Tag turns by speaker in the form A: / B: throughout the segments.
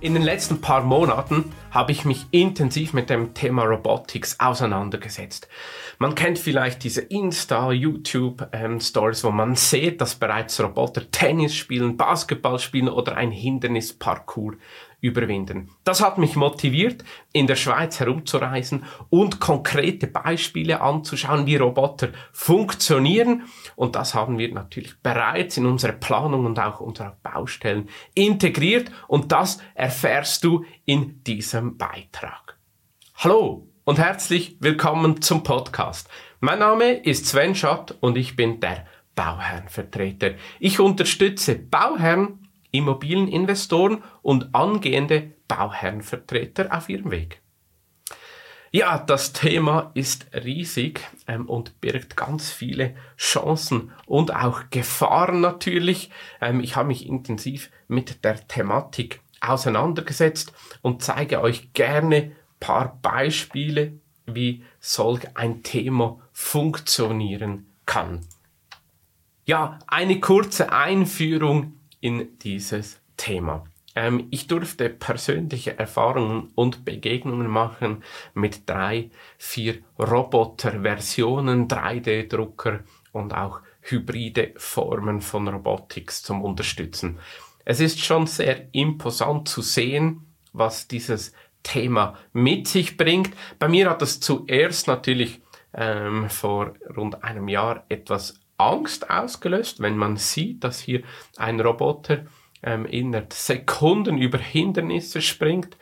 A: In den letzten paar Monaten habe ich mich intensiv mit dem Thema Robotics auseinandergesetzt. Man kennt vielleicht diese Insta, YouTube ähm, Stories, wo man sieht, dass bereits Roboter Tennis spielen, Basketball spielen oder ein Hindernisparcours überwinden. Das hat mich motiviert, in der Schweiz herumzureisen und konkrete Beispiele anzuschauen, wie Roboter funktionieren. Und das haben wir natürlich bereits in unsere Planung und auch unsere Baustellen integriert. Und das erfährst du in diesem Beitrag. Hallo und herzlich willkommen zum Podcast. Mein Name ist Sven Schott und ich bin der Bauherrnvertreter. Ich unterstütze Bauherren Immobilieninvestoren und angehende Bauherrenvertreter auf ihrem Weg. Ja, das Thema ist riesig ähm, und birgt ganz viele Chancen und auch Gefahren natürlich. Ähm, ich habe mich intensiv mit der Thematik auseinandergesetzt und zeige euch gerne paar Beispiele, wie solch ein Thema funktionieren kann. Ja, eine kurze Einführung in dieses Thema. Ähm, ich durfte persönliche Erfahrungen und Begegnungen machen mit drei, vier Roboter-Versionen, 3D-Drucker und auch hybride Formen von Robotics zum Unterstützen. Es ist schon sehr imposant zu sehen, was dieses Thema mit sich bringt. Bei mir hat es zuerst natürlich ähm, vor rund einem Jahr etwas Angst ausgelöst, wenn man sieht, dass hier ein Roboter ähm, innerhalb Sekunden über Hindernisse springt,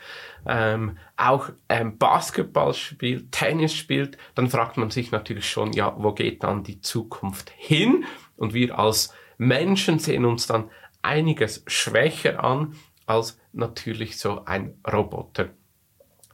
A: ähm, auch ähm, Basketball spielt, Tennis spielt, dann fragt man sich natürlich schon, ja, wo geht dann die Zukunft hin? Und wir als Menschen sehen uns dann einiges schwächer an als natürlich so ein Roboter.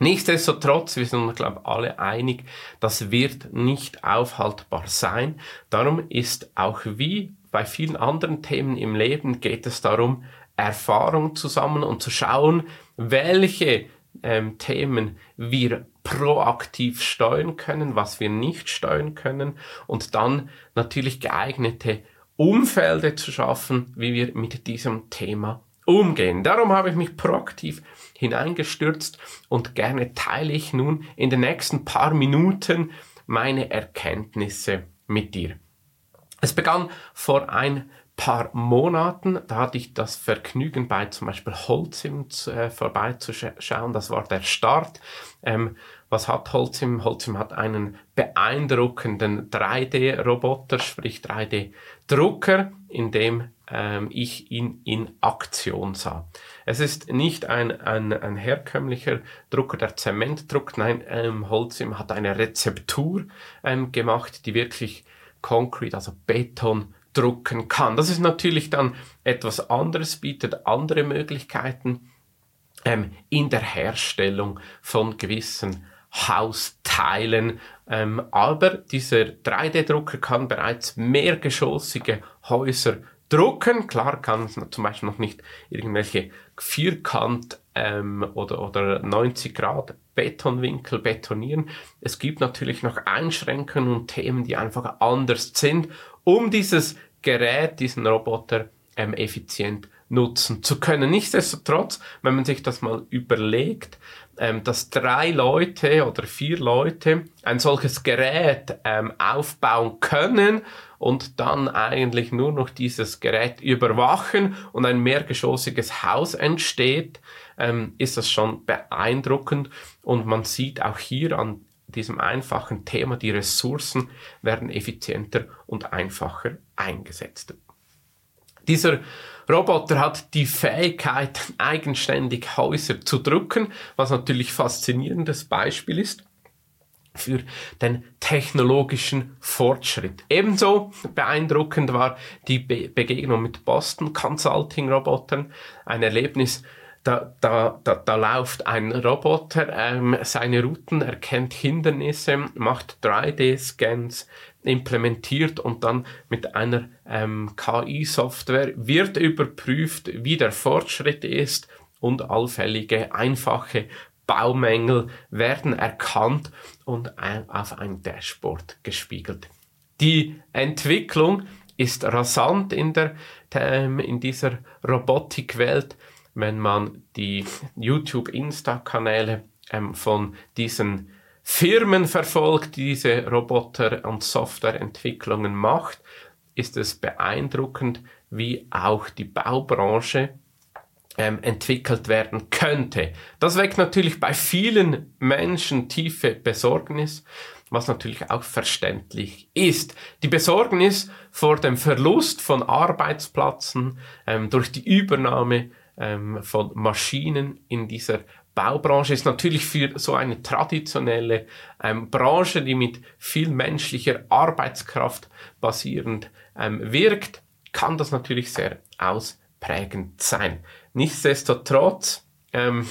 A: Nichtsdestotrotz, wir sind, glaube ich, alle einig, das wird nicht aufhaltbar sein. Darum ist auch wie bei vielen anderen Themen im Leben geht es darum, Erfahrung zu sammeln und zu schauen, welche ähm, Themen wir proaktiv steuern können, was wir nicht steuern können und dann natürlich geeignete Umfelde zu schaffen, wie wir mit diesem Thema umgehen. Darum habe ich mich proaktiv hineingestürzt und gerne teile ich nun in den nächsten paar Minuten meine Erkenntnisse mit dir. Es begann vor ein paar Monaten, da hatte ich das Vergnügen bei zum Beispiel Holzim äh, vorbeizuschauen, das war der Start. Ähm, was hat Holzim? Holzim hat einen beeindruckenden 3D-Roboter, sprich 3D-Drucker, in dem ähm, ich ihn in Aktion sah. Es ist nicht ein, ein, ein herkömmlicher Drucker, der Zement druckt, nein, ähm, Holcim hat eine Rezeptur ähm, gemacht, die wirklich Concrete, also Beton, drucken kann. Das ist natürlich dann etwas anderes, bietet andere Möglichkeiten ähm, in der Herstellung von gewissen Hausteilen. Ähm, aber dieser 3D-Drucker kann bereits mehrgeschossige Häuser drucken. Klar kann es zum Beispiel noch nicht irgendwelche Vierkant ähm, oder, oder 90 Grad Betonwinkel betonieren. Es gibt natürlich noch Einschränkungen und Themen, die einfach anders sind, um dieses Gerät, diesen Roboter ähm, effizient nutzen zu können. Nichtsdestotrotz, wenn man sich das mal überlegt, ähm, dass drei Leute oder vier Leute ein solches Gerät ähm, aufbauen können und dann eigentlich nur noch dieses Gerät überwachen und ein mehrgeschossiges Haus entsteht, ähm, ist das schon beeindruckend und man sieht auch hier an diesem einfachen Thema, die Ressourcen werden effizienter und einfacher eingesetzt. Dieser Roboter hat die Fähigkeit, eigenständig Häuser zu drücken, was natürlich faszinierendes Beispiel ist für den technologischen Fortschritt. Ebenso beeindruckend war die Be Begegnung mit Boston Consulting Robotern, ein Erlebnis, da, da, da, da läuft ein Roboter ähm, seine Routen, erkennt Hindernisse, macht 3D-Scans, implementiert und dann mit einer ähm, KI-Software wird überprüft, wie der Fortschritt ist und allfällige einfache Baumängel werden erkannt und auf ein Dashboard gespiegelt. Die Entwicklung ist rasant in, der, ähm, in dieser Robotikwelt wenn man die YouTube-Insta-Kanäle ähm, von diesen Firmen verfolgt, die diese Roboter- und Softwareentwicklungen macht, ist es beeindruckend, wie auch die Baubranche ähm, entwickelt werden könnte. Das weckt natürlich bei vielen Menschen tiefe Besorgnis, was natürlich auch verständlich ist. Die Besorgnis vor dem Verlust von Arbeitsplätzen ähm, durch die Übernahme ähm, von Maschinen in dieser Baubranche ist natürlich für so eine traditionelle ähm, Branche, die mit viel menschlicher Arbeitskraft basierend ähm, wirkt, kann das natürlich sehr ausprägend sein. Nichtsdestotrotz, ähm,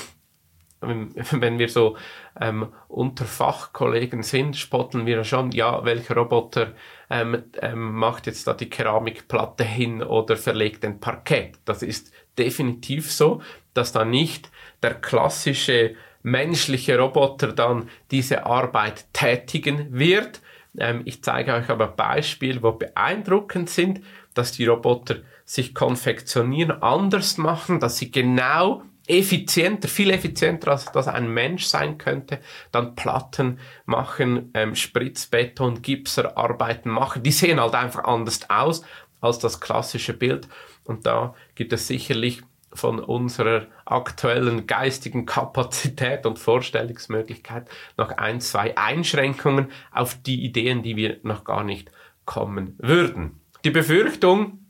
A: wenn wir so ähm, unter Fachkollegen sind, spotten wir schon, ja, welcher Roboter ähm, ähm, macht jetzt da die Keramikplatte hin oder verlegt den Parkett. Das ist definitiv so, dass da nicht der klassische menschliche Roboter dann diese Arbeit tätigen wird. Ähm, ich zeige euch aber Beispiele, wo beeindruckend sind, dass die Roboter sich konfektionieren, anders machen, dass sie genau effizienter, viel effizienter als das ein Mensch sein könnte, dann Platten machen, ähm, Spritzbeton, Gipserarbeiten machen. Die sehen halt einfach anders aus als das klassische Bild. Und da gibt es sicherlich von unserer aktuellen geistigen Kapazität und Vorstellungsmöglichkeit noch ein, zwei Einschränkungen auf die Ideen, die wir noch gar nicht kommen würden. Die Befürchtung,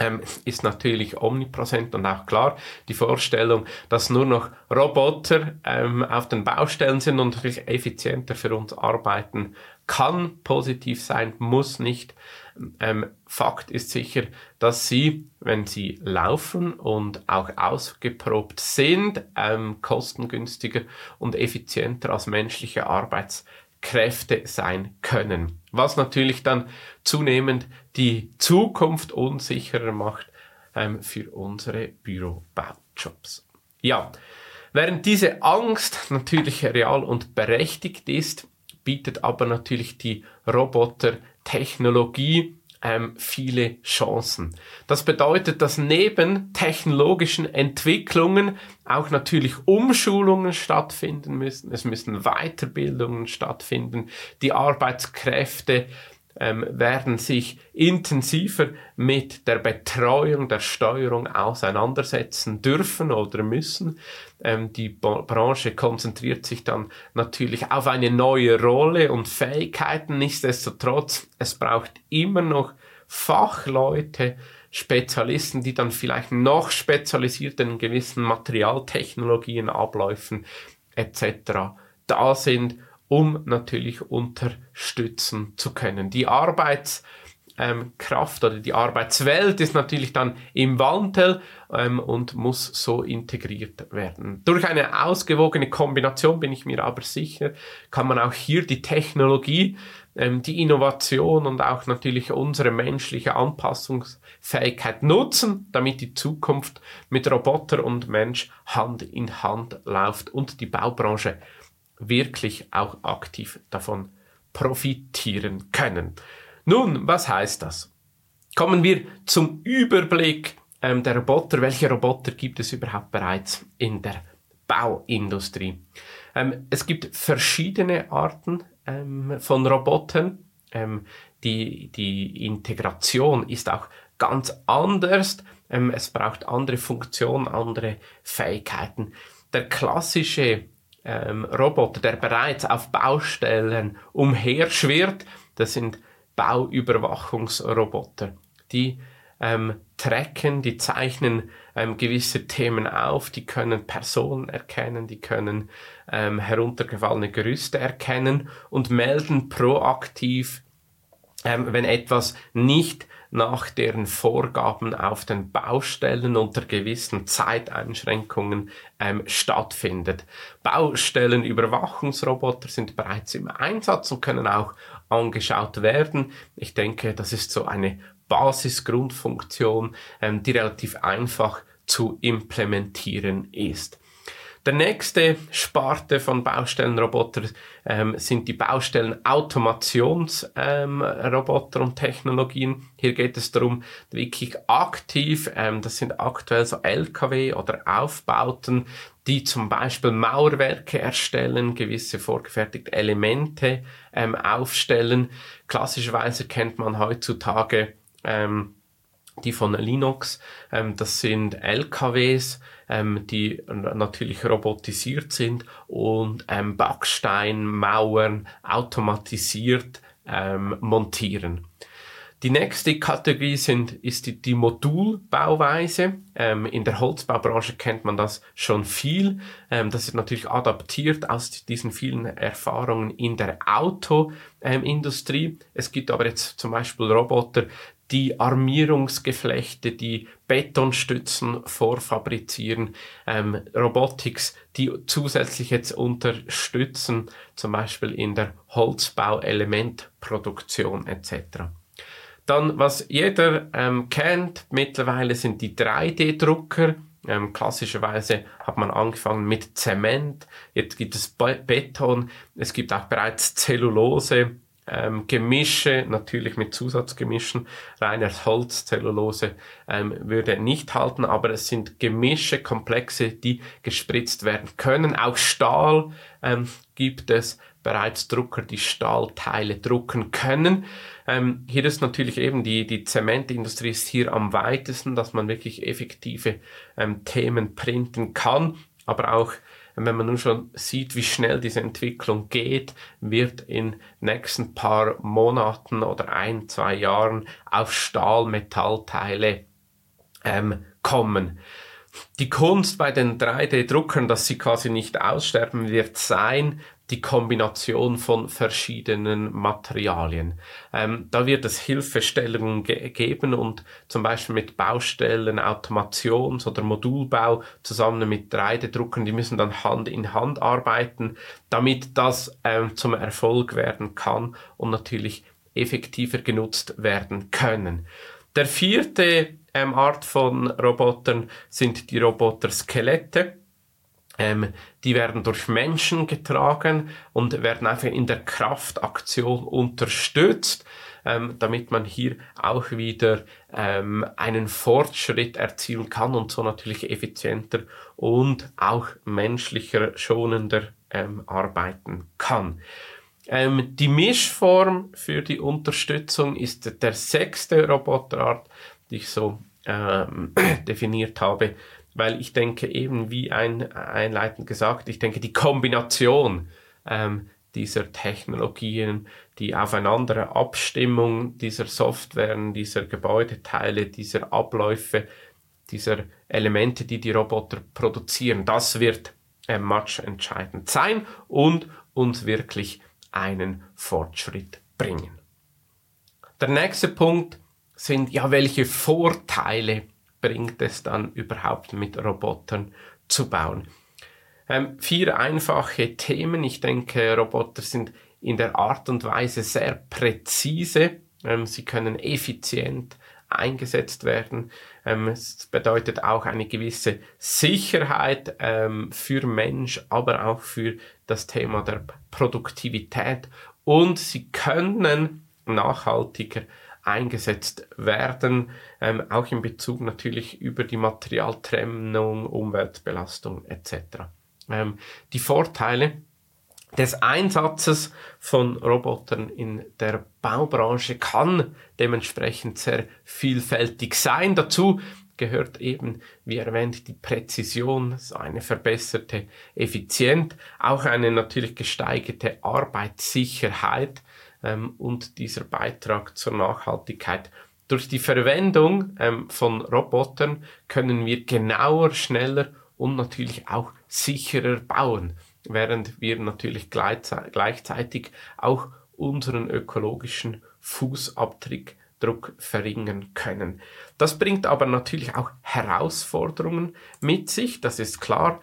A: ähm, ist natürlich omnipräsent und auch klar. Die Vorstellung, dass nur noch Roboter ähm, auf den Baustellen sind und natürlich effizienter für uns arbeiten, kann positiv sein, muss nicht. Ähm, Fakt ist sicher, dass sie, wenn sie laufen und auch ausgeprobt sind, ähm, kostengünstiger und effizienter als menschliche Arbeitskräfte sein können. Was natürlich dann zunehmend die Zukunft unsicherer macht ähm, für unsere Bürobaujobs. Ja, während diese Angst natürlich real und berechtigt ist, bietet aber natürlich die Robotertechnologie ähm, viele Chancen. Das bedeutet, dass neben technologischen Entwicklungen auch natürlich Umschulungen stattfinden müssen. Es müssen Weiterbildungen stattfinden. Die Arbeitskräfte ähm, werden sich intensiver mit der Betreuung, der Steuerung auseinandersetzen dürfen oder müssen. Ähm, die Bo Branche konzentriert sich dann natürlich auf eine neue Rolle und Fähigkeiten. Nichtsdestotrotz, es braucht immer noch Fachleute, Spezialisten, die dann vielleicht noch spezialisiert in gewissen Materialtechnologien, Abläufen etc. da sind um natürlich unterstützen zu können. Die Arbeitskraft ähm, oder die Arbeitswelt ist natürlich dann im Wandel ähm, und muss so integriert werden. Durch eine ausgewogene Kombination bin ich mir aber sicher, kann man auch hier die Technologie, ähm, die Innovation und auch natürlich unsere menschliche Anpassungsfähigkeit nutzen, damit die Zukunft mit Roboter und Mensch Hand in Hand läuft und die Baubranche wirklich auch aktiv davon profitieren können. Nun, was heißt das? Kommen wir zum Überblick ähm, der Roboter. Welche Roboter gibt es überhaupt bereits in der Bauindustrie? Ähm, es gibt verschiedene Arten ähm, von Robotern. Ähm, die, die Integration ist auch ganz anders. Ähm, es braucht andere Funktionen, andere Fähigkeiten. Der klassische ähm, Roboter, der bereits auf Baustellen umherschwirrt. Das sind Bauüberwachungsroboter. Die ähm, tracken, die zeichnen ähm, gewisse Themen auf, die können Personen erkennen, die können ähm, heruntergefallene Gerüste erkennen und melden proaktiv, ähm, wenn etwas nicht nach deren Vorgaben auf den Baustellen unter gewissen Zeiteinschränkungen ähm, stattfindet. Baustellenüberwachungsroboter sind bereits im Einsatz und können auch angeschaut werden. Ich denke, das ist so eine Basisgrundfunktion, ähm, die relativ einfach zu implementieren ist. Der nächste Sparte von Baustellenroboter ähm, sind die Baustellenautomationsroboter ähm, und Technologien. Hier geht es darum, wirklich aktiv, ähm, das sind aktuell so LKW oder Aufbauten, die zum Beispiel Mauerwerke erstellen, gewisse vorgefertigte Elemente ähm, aufstellen. Klassischerweise kennt man heutzutage ähm, die von Linux. Ähm, das sind LKWs, ähm, die natürlich robotisiert sind und ähm, Backsteinmauern automatisiert ähm, montieren. Die nächste Kategorie sind, ist die, die Modulbauweise. Ähm, in der Holzbaubranche kennt man das schon viel. Ähm, das ist natürlich adaptiert aus diesen vielen Erfahrungen in der Autoindustrie. Ähm, es gibt aber jetzt zum Beispiel Roboter, die Armierungsgeflechte, die Betonstützen vorfabrizieren, ähm, Robotics, die zusätzlich jetzt unterstützen, zum Beispiel in der Holzbauelementproduktion etc. Dann, was jeder ähm, kennt mittlerweile, sind die 3D-Drucker. Ähm, klassischerweise hat man angefangen mit Zement, jetzt gibt es Beton, es gibt auch bereits Zellulose, ähm, Gemische, natürlich mit Zusatzgemischen. Reiner Holzzellulose ähm, würde nicht halten, aber es sind Gemische, Komplexe, die gespritzt werden können. Auch Stahl ähm, gibt es bereits Drucker, die Stahlteile drucken können. Ähm, hier ist natürlich eben die, die Zementindustrie ist hier am weitesten, dass man wirklich effektive ähm, Themen printen kann, aber auch wenn man nun schon sieht, wie schnell diese Entwicklung geht, wird in nächsten paar Monaten oder ein, zwei Jahren auf Stahlmetallteile ähm, kommen. Die Kunst bei den 3D-Druckern, dass sie quasi nicht aussterben, wird sein, die Kombination von verschiedenen Materialien. Ähm, da wird es Hilfestellungen ge geben und zum Beispiel mit Baustellen, Automations- oder Modulbau zusammen mit 3D-Druckern, die müssen dann Hand in Hand arbeiten, damit das ähm, zum Erfolg werden kann und natürlich effektiver genutzt werden können. Der vierte ähm, Art von Robotern sind die Roboter-Skelette. Ähm, die werden durch Menschen getragen und werden einfach in der Kraftaktion unterstützt, ähm, damit man hier auch wieder ähm, einen Fortschritt erzielen kann und so natürlich effizienter und auch menschlicher, schonender ähm, arbeiten kann. Ähm, die Mischform für die Unterstützung ist der sechste Roboterart, die ich so ähm, definiert habe, weil ich denke eben, wie ein, einleitend gesagt, ich denke, die Kombination ähm, dieser Technologien, die aufeinander Abstimmung dieser Softwaren, dieser Gebäudeteile, dieser Abläufe, dieser Elemente, die die Roboter produzieren, das wird äh, much entscheidend sein und uns wirklich einen Fortschritt bringen. Der nächste Punkt sind ja, welche Vorteile bringt es dann überhaupt mit Robotern zu bauen? Ähm, vier einfache Themen. Ich denke, Roboter sind in der Art und Weise sehr präzise. Ähm, sie können effizient eingesetzt werden. Ähm, es bedeutet auch eine gewisse Sicherheit ähm, für Mensch, aber auch für das Thema der Produktivität. Und sie können nachhaltiger eingesetzt werden, ähm, auch in Bezug natürlich über die Materialtrennung, Umweltbelastung etc. Ähm, die Vorteile des Einsatzes von Robotern in der Baubranche kann dementsprechend sehr vielfältig sein. Dazu gehört eben, wie erwähnt, die Präzision, eine verbesserte Effizienz, auch eine natürlich gesteigerte Arbeitssicherheit ähm, und dieser Beitrag zur Nachhaltigkeit. Durch die Verwendung ähm, von Robotern können wir genauer, schneller und natürlich auch sicherer bauen, während wir natürlich gleichzeitig auch unseren ökologischen Fußabdruck Druck verringern können. Das bringt aber natürlich auch Herausforderungen mit sich, das ist klar,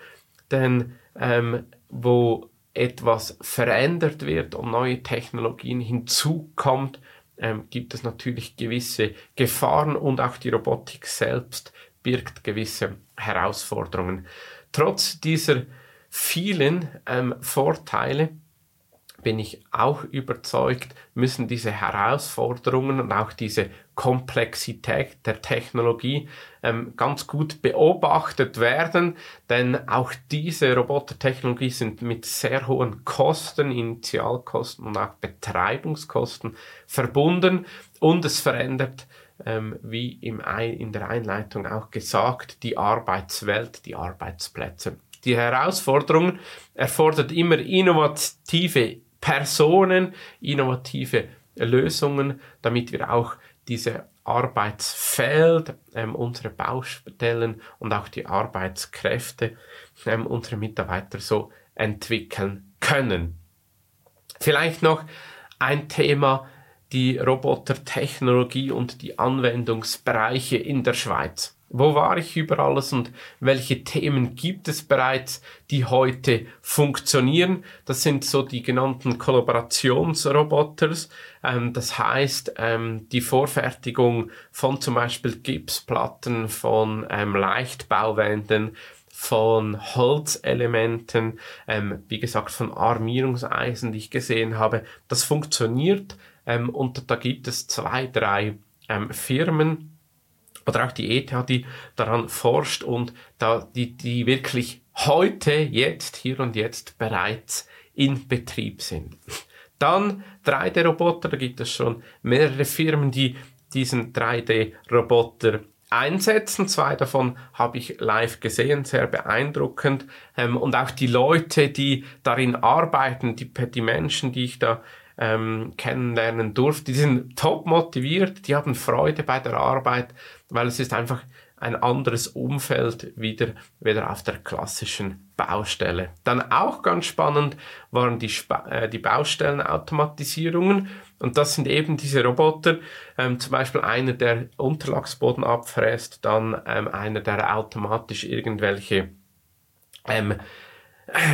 A: denn ähm, wo etwas verändert wird und neue Technologien hinzukommt, ähm, gibt es natürlich gewisse Gefahren und auch die Robotik selbst birgt gewisse Herausforderungen. Trotz dieser vielen ähm, Vorteile bin ich auch überzeugt, müssen diese Herausforderungen und auch diese Komplexität der Technologie ähm, ganz gut beobachtet werden, denn auch diese Robotertechnologie sind mit sehr hohen Kosten, Initialkosten und auch Betreibungskosten verbunden und es verändert ähm, wie im in der Einleitung auch gesagt, die Arbeitswelt, die Arbeitsplätze. Die Herausforderung erfordert immer innovative Personen, innovative Lösungen, damit wir auch diese Arbeitsfeld, ähm, unsere Baustellen und auch die Arbeitskräfte ähm, unserer Mitarbeiter so entwickeln können. Vielleicht noch ein Thema, die Robotertechnologie und die Anwendungsbereiche in der Schweiz. Wo war ich über alles und welche Themen gibt es bereits, die heute funktionieren? Das sind so die genannten Kollaborationsroboters. Ähm, das heißt, ähm, die Vorfertigung von zum Beispiel Gipsplatten, von ähm, Leichtbauwänden, von Holzelementen, ähm, wie gesagt von Armierungseisen, die ich gesehen habe. Das funktioniert ähm, und da gibt es zwei, drei ähm, Firmen, oder auch die ETH, die daran forscht und da, die, die wirklich heute, jetzt, hier und jetzt bereits in Betrieb sind. Dann 3D-Roboter, da gibt es schon mehrere Firmen, die diesen 3D-Roboter einsetzen. Zwei davon habe ich live gesehen, sehr beeindruckend. Ähm, und auch die Leute, die darin arbeiten, die, die Menschen, die ich da ähm, kennenlernen durfte, die sind top motiviert, die haben Freude bei der Arbeit weil es ist einfach ein anderes Umfeld wieder, wieder auf der klassischen Baustelle. Dann auch ganz spannend waren die, Sp äh, die Baustellenautomatisierungen und das sind eben diese Roboter, ähm, zum Beispiel einer, der Unterlagsboden abfräst, dann ähm, einer, der automatisch irgendwelche ähm,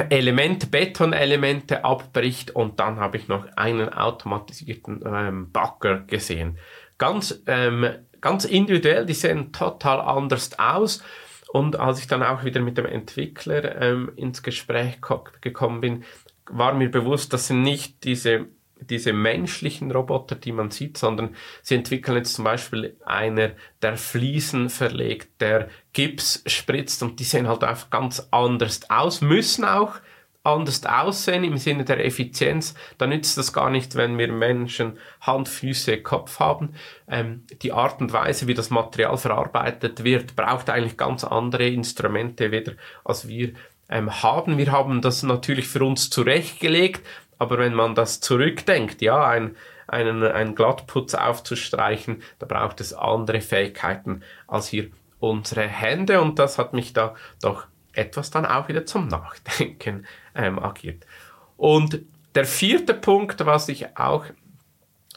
A: Elemente, Betonelemente abbricht und dann habe ich noch einen automatisierten ähm, Bagger gesehen. Ganz ähm, ganz individuell, die sehen total anders aus. Und als ich dann auch wieder mit dem Entwickler ähm, ins Gespräch gekommen bin, war mir bewusst, das sind nicht diese, diese menschlichen Roboter, die man sieht, sondern sie entwickeln jetzt zum Beispiel einer, der Fliesen verlegt, der Gips spritzt und die sehen halt einfach ganz anders aus, müssen auch anders aussehen im Sinne der Effizienz, dann nützt das gar nicht, wenn wir Menschen Hand, Füße, Kopf haben. Ähm, die Art und Weise, wie das Material verarbeitet wird, braucht eigentlich ganz andere Instrumente wieder, als wir ähm, haben. Wir haben das natürlich für uns zurechtgelegt, aber wenn man das zurückdenkt, ja, ein, einen, einen Glattputz aufzustreichen, da braucht es andere Fähigkeiten als hier unsere Hände und das hat mich da doch etwas dann auch wieder zum Nachdenken ähm, agiert. Und der vierte Punkt, was ich auch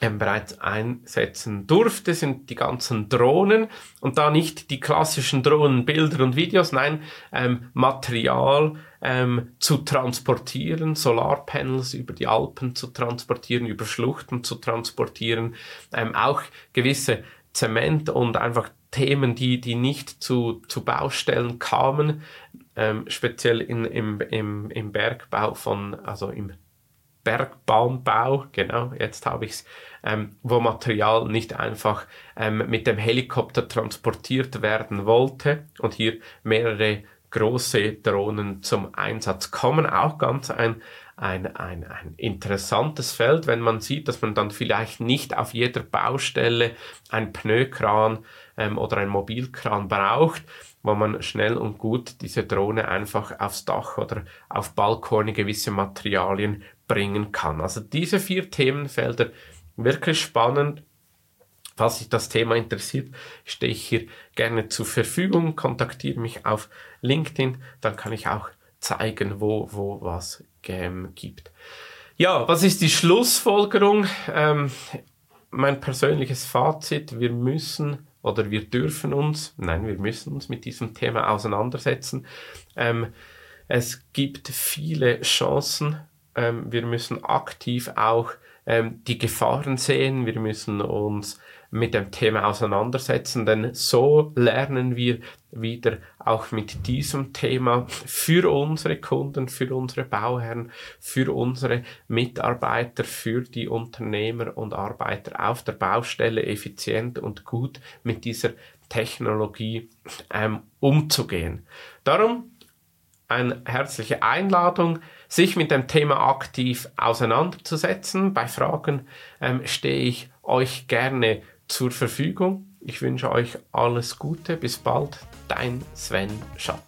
A: ähm, bereits einsetzen durfte, sind die ganzen Drohnen und da nicht die klassischen Drohnen, Bilder und Videos, nein, ähm, Material ähm, zu transportieren, Solarpanels über die Alpen zu transportieren, über Schluchten zu transportieren, ähm, auch gewisse Zement und einfach Themen, die, die nicht zu, zu Baustellen kamen, ähm, speziell in, im, im, im Bergbau von, also im Bergbahnbau, genau, jetzt habe ich es, ähm, wo Material nicht einfach ähm, mit dem Helikopter transportiert werden wollte und hier mehrere große Drohnen zum Einsatz kommen. Auch ganz ein, ein, ein, ein interessantes Feld, wenn man sieht, dass man dann vielleicht nicht auf jeder Baustelle ein Pneukran ähm, oder ein Mobilkran braucht, wo man schnell und gut diese Drohne einfach aufs Dach oder auf Balkone gewisse Materialien bringen kann. Also diese vier Themenfelder wirklich spannend. Falls sich das Thema interessiert, stehe ich hier gerne zur Verfügung. Kontaktiere mich auf LinkedIn, dann kann ich auch zeigen, wo, wo was gibt. Ja, was ist die Schlussfolgerung? Ähm, mein persönliches Fazit, wir müssen oder wir dürfen uns, nein, wir müssen uns mit diesem Thema auseinandersetzen. Ähm, es gibt viele Chancen ähm, wir müssen aktiv auch ähm, die Gefahren sehen, wir müssen uns mit dem Thema auseinandersetzen, denn so lernen wir wieder auch mit diesem Thema für unsere Kunden, für unsere Bauherren, für unsere Mitarbeiter, für die Unternehmer und Arbeiter auf der Baustelle effizient und gut mit dieser Technologie ähm, umzugehen. Darum eine herzliche Einladung, sich mit dem Thema aktiv auseinanderzusetzen. Bei Fragen ähm, stehe ich euch gerne zur Verfügung. Ich wünsche euch alles Gute. Bis bald. Dein Sven Schatt.